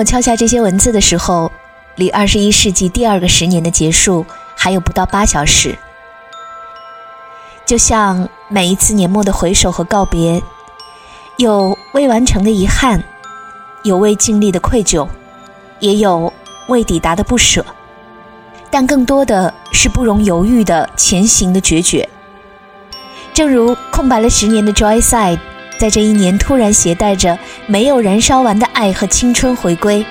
我敲下这些文字的时候，离二十一世纪第二个十年的结束还有不到八小时。就像每一次年末的回首和告别，有未完成的遗憾，有未尽力的愧疚，也有未抵达的不舍，但更多的是不容犹豫的前行的决绝。正如空白了十年的 Joyside，在这一年突然携带着没有燃烧完的爱和青春回归，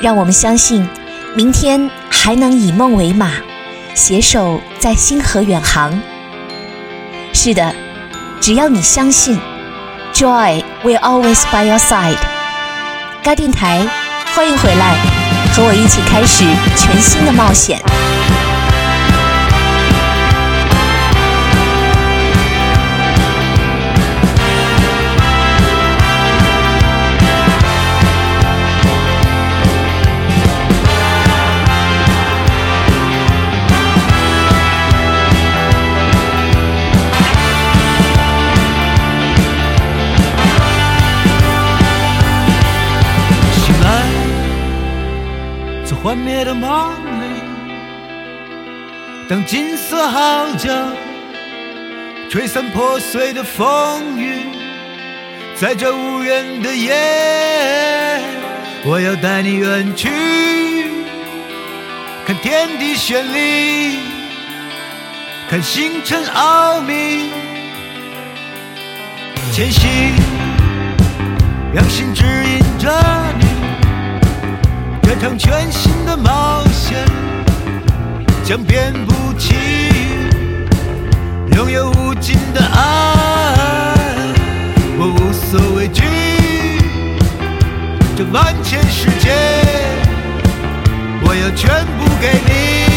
让我们相信，明天还能以梦为马，携手在星河远航。是的，只要你相信，Joy will always by your side。该电台，欢迎回来，和我一起开始全新的冒险。当金色号角吹散破碎的风雨，在这无人的夜，我要带你远去，看天地绚丽，看星辰奥秘，前行，让心指引着你。这场全新的冒险将遍布，拥有无尽的爱，我无所畏惧。这万千世界，我要全部给你。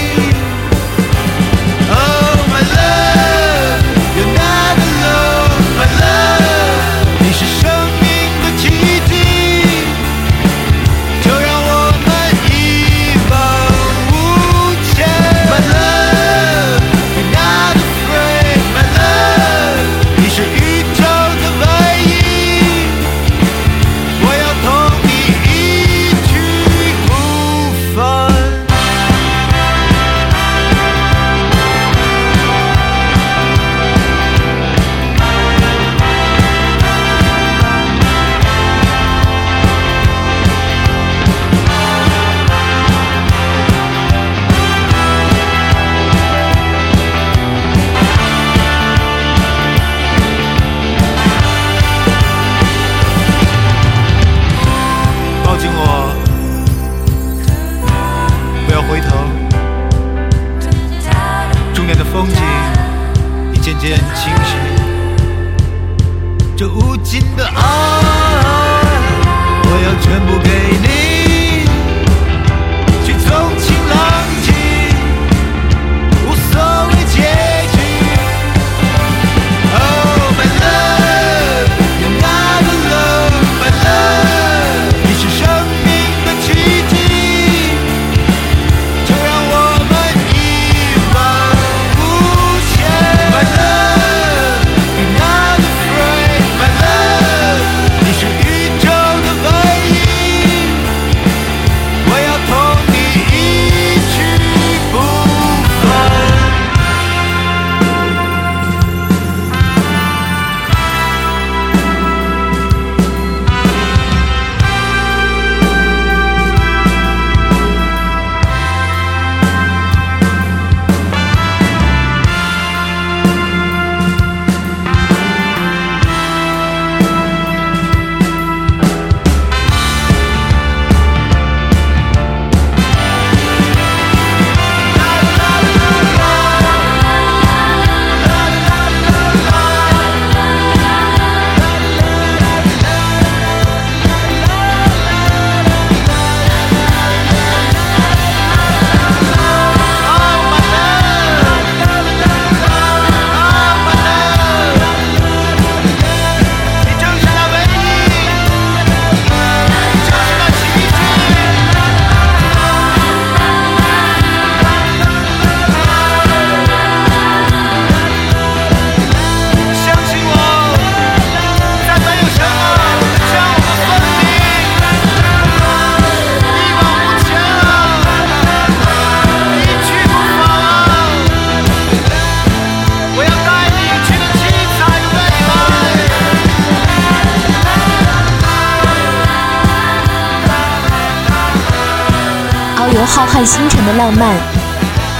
星辰的浪漫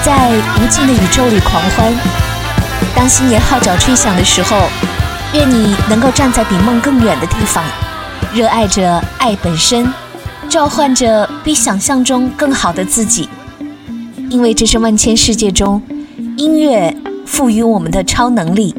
在无尽的宇宙里狂欢。当新年号角吹响的时候愿你能够站在比梦更远的地方热爱着爱本身召唤着比想象中更好的自己。因为这是万千世界中音乐赋予我们的超能力。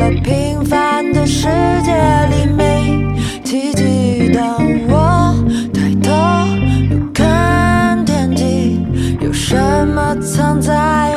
了平凡的世界里没奇迹。当我抬头又看天际，有什么藏在？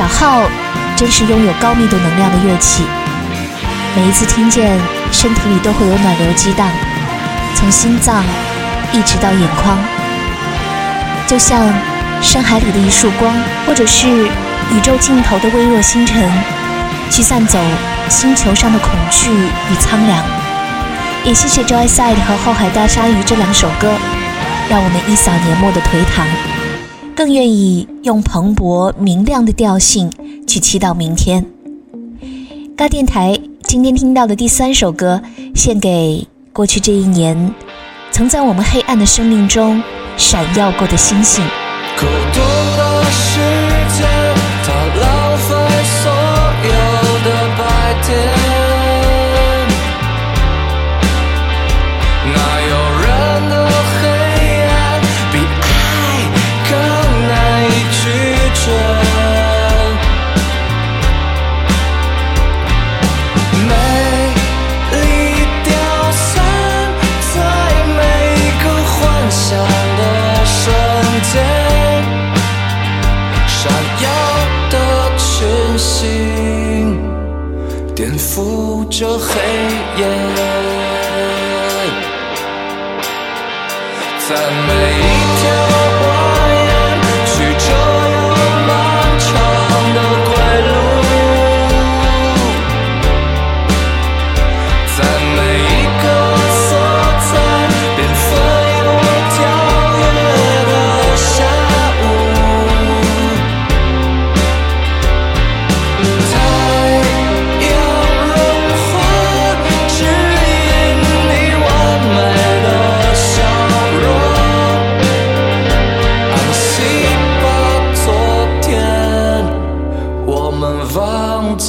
小号真是拥有高密度能量的乐器，每一次听见，身体里都会有暖流激荡，从心脏一直到眼眶，就像深海里的一束光，或者是宇宙尽头的微弱星辰，驱散走星球上的恐惧与苍凉。也谢谢 JOY SIDE 和后海大鲨鱼这两首歌，让我们一扫年末的颓唐。更愿意用蓬勃明亮的调性去祈祷明天。高电台今天听到的第三首歌，献给过去这一年曾在我们黑暗的生命中闪耀过的星星。孤独的是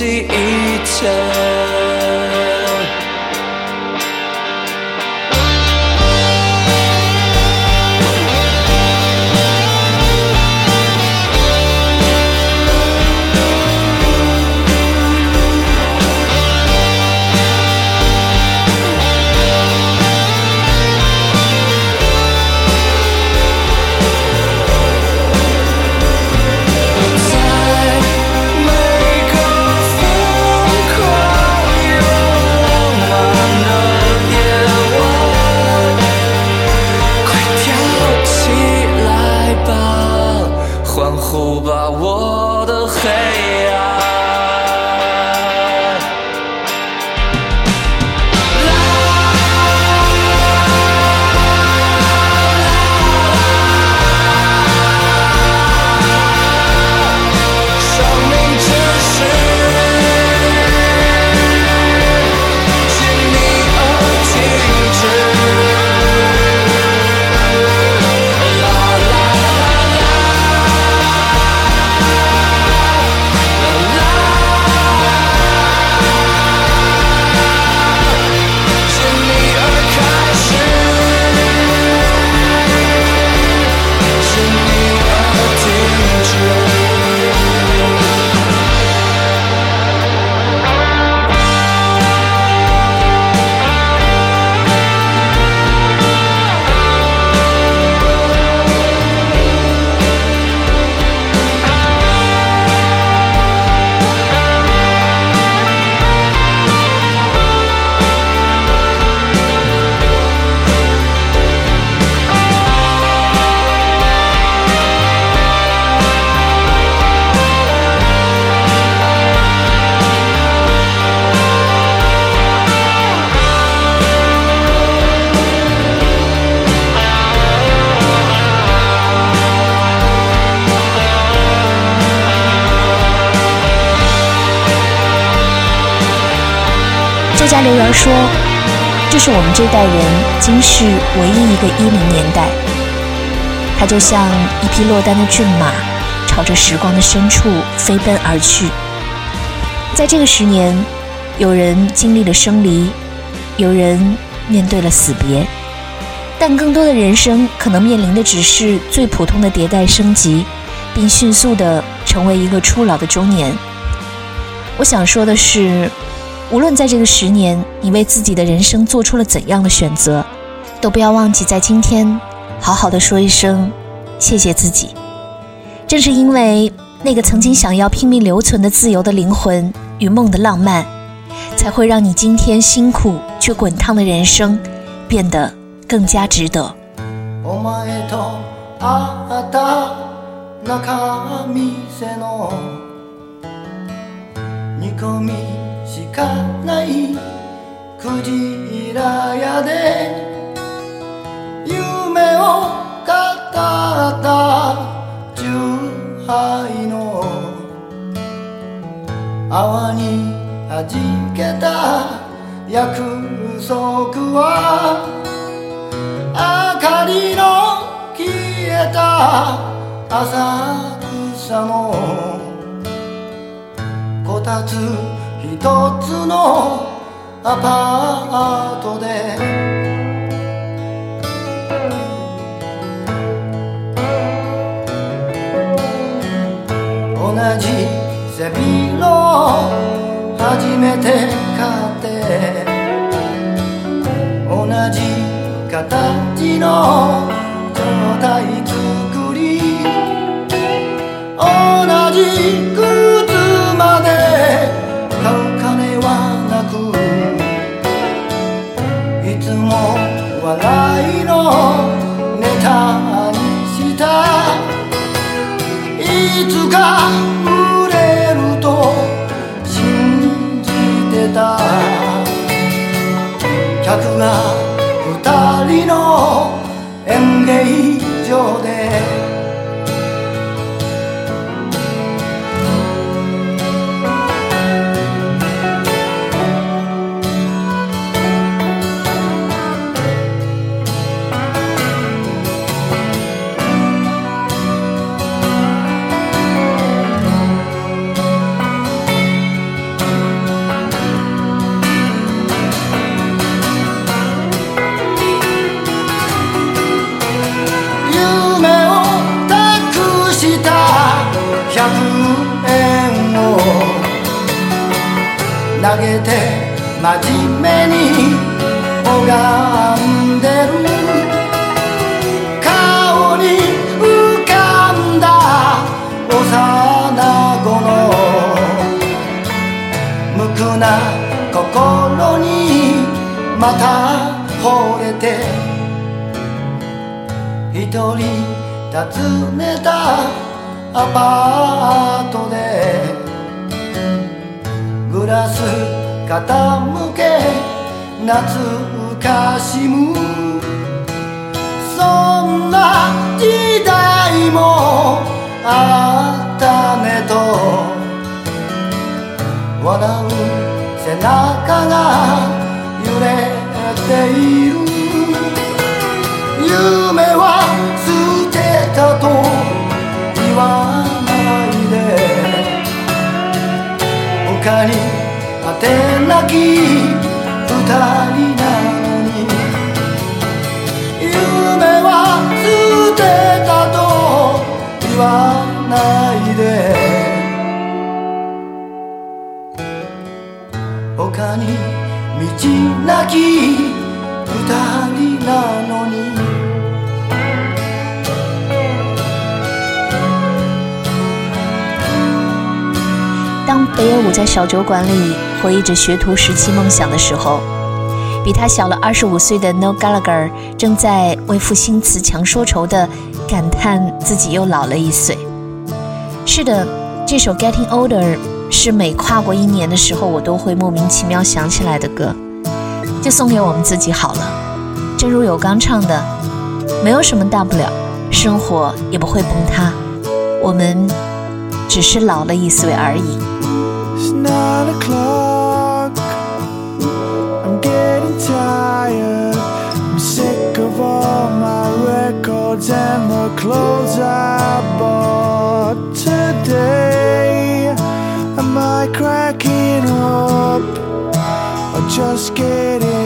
忘记一切。留言说：“这是我们这代人今世唯一一个一零年代。它就像一匹落单的骏马，朝着时光的深处飞奔而去。在这个十年，有人经历了生离，有人面对了死别，但更多的人生可能面临的只是最普通的迭代升级，并迅速的成为一个初老的中年。我想说的是。”无论在这个十年，你为自己的人生做出了怎样的选择，都不要忘记在今天，好好的说一声谢谢自己。正是因为那个曾经想要拼命留存的自由的灵魂与梦的浪漫，才会让你今天辛苦却滚烫的人生变得更加值得。しかない。クジラ屋で。夢を語った。十杯の。泡に弾けた。約束は。明かりの。消えた。浅草の。こたつ一つのアパートで。同じ背広を初めて買って。同じ形の状態作り。同じつか売れると信じてた。客が二人の演芸場で傾け懐かしむ。そんな時代もあったねと。笑う背中が揺れている。夢は捨てたと言わないで。他にてなき二人なのに夢は捨てたと言わないで他に道なき二人なのに当北野武在小酒馆里回忆着学徒时期梦想的时候，比他小了二十五岁的 No Gallagher 正在为赋新词强说愁的感叹自己又老了一岁。是的，这首 Getting Older 是每跨过一年的时候，我都会莫名其妙想起来的歌，就送给我们自己好了。正如有刚唱的，没有什么大不了，生活也不会崩塌，我们只是老了一岁而已。It's nine o'clock. Records and the clothes I bought today. Am I cracking up or just getting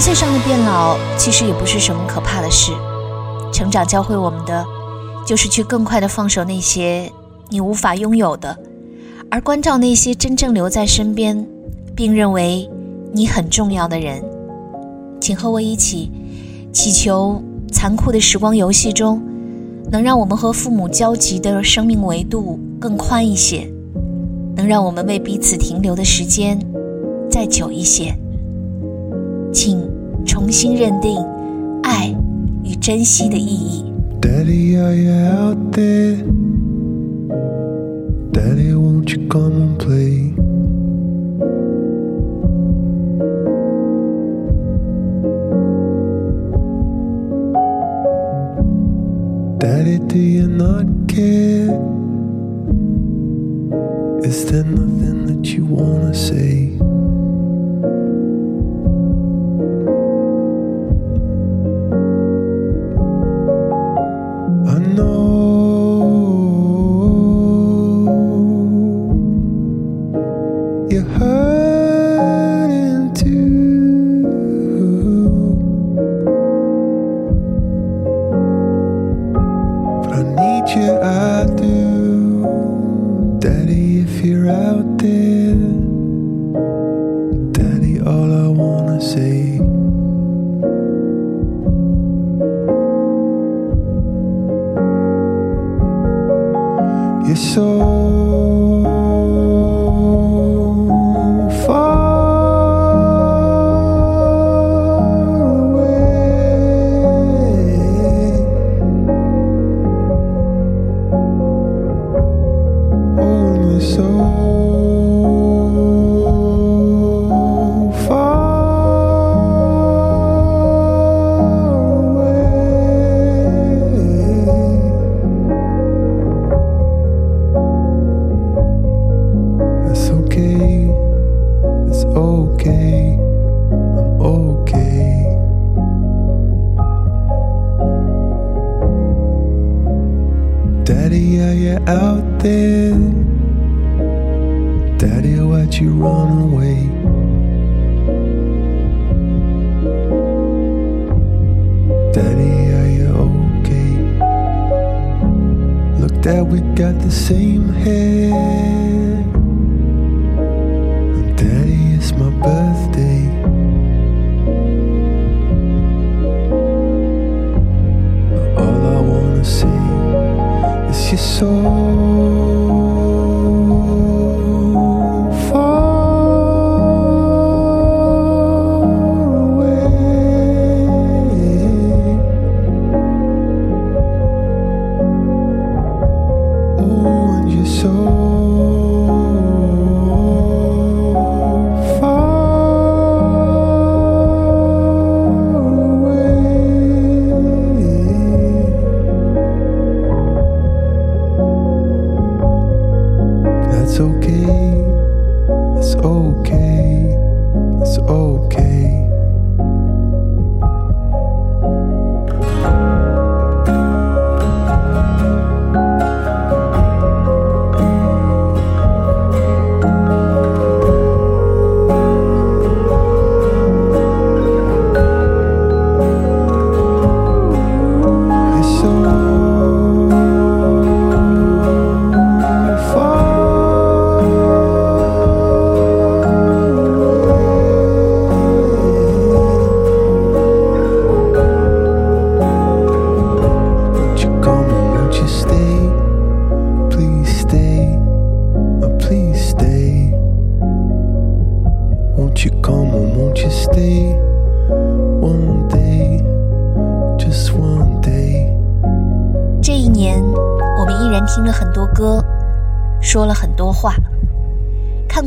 年岁上的变老，其实也不是什么可怕的事。成长教会我们的，就是去更快的放手那些你无法拥有的，而关照那些真正留在身边，并认为你很重要的人。请和我一起，祈求残酷的时光游戏中，能让我们和父母交集的生命维度更宽一些，能让我们为彼此停留的时间再久一些。请重新认定爱与珍惜的意义。Daddy, are you out there? Daddy, won't you come and play? Daddy, do you not care? Is there nothing that you wanna say?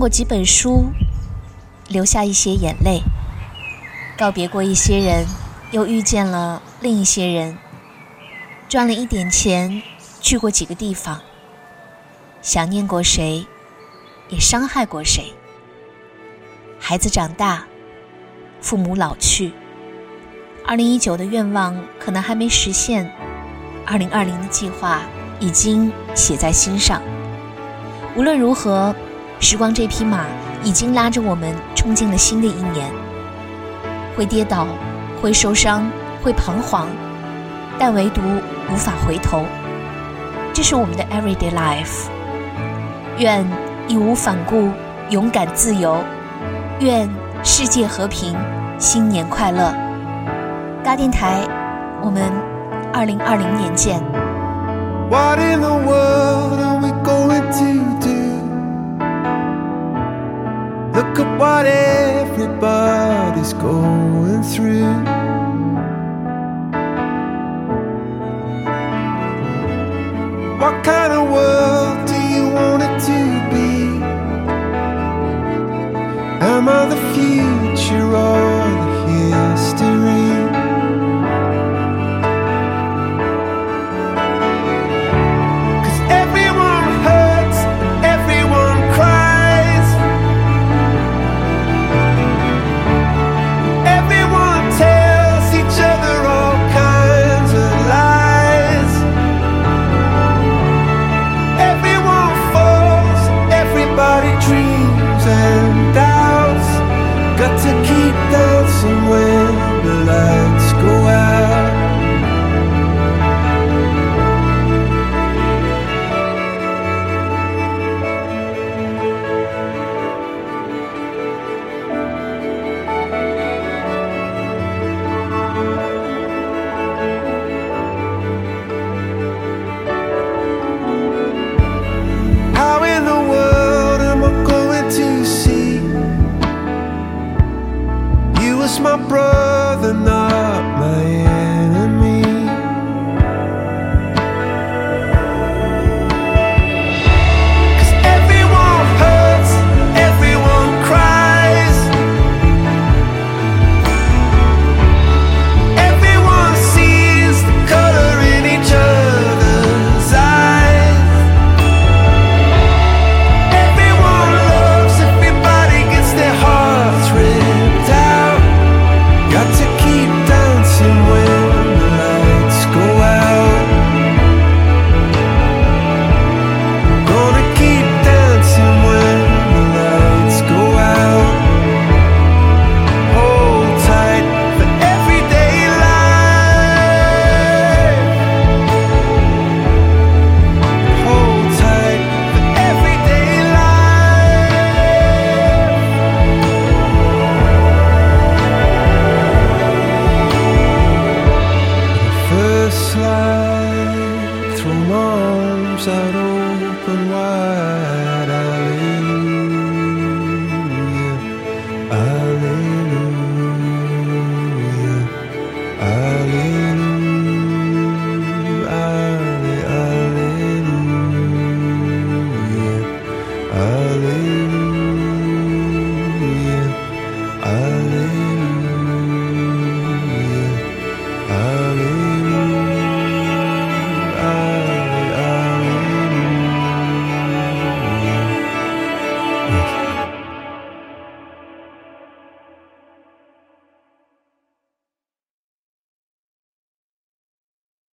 过几本书，流下一些眼泪，告别过一些人，又遇见了另一些人，赚了一点钱，去过几个地方，想念过谁，也伤害过谁。孩子长大，父母老去，二零一九的愿望可能还没实现。二零二零的计划已经写在心上。无论如何，时光这匹马已经拉着我们冲进了新的一年。会跌倒，会受伤，会彷徨，但唯独无法回头。这是我们的 everyday life。愿义无反顾，勇敢自由。愿世界和平，新年快乐。大电台，我们二零二零年见。What in the world are we going to what everybody's going through. What kind of world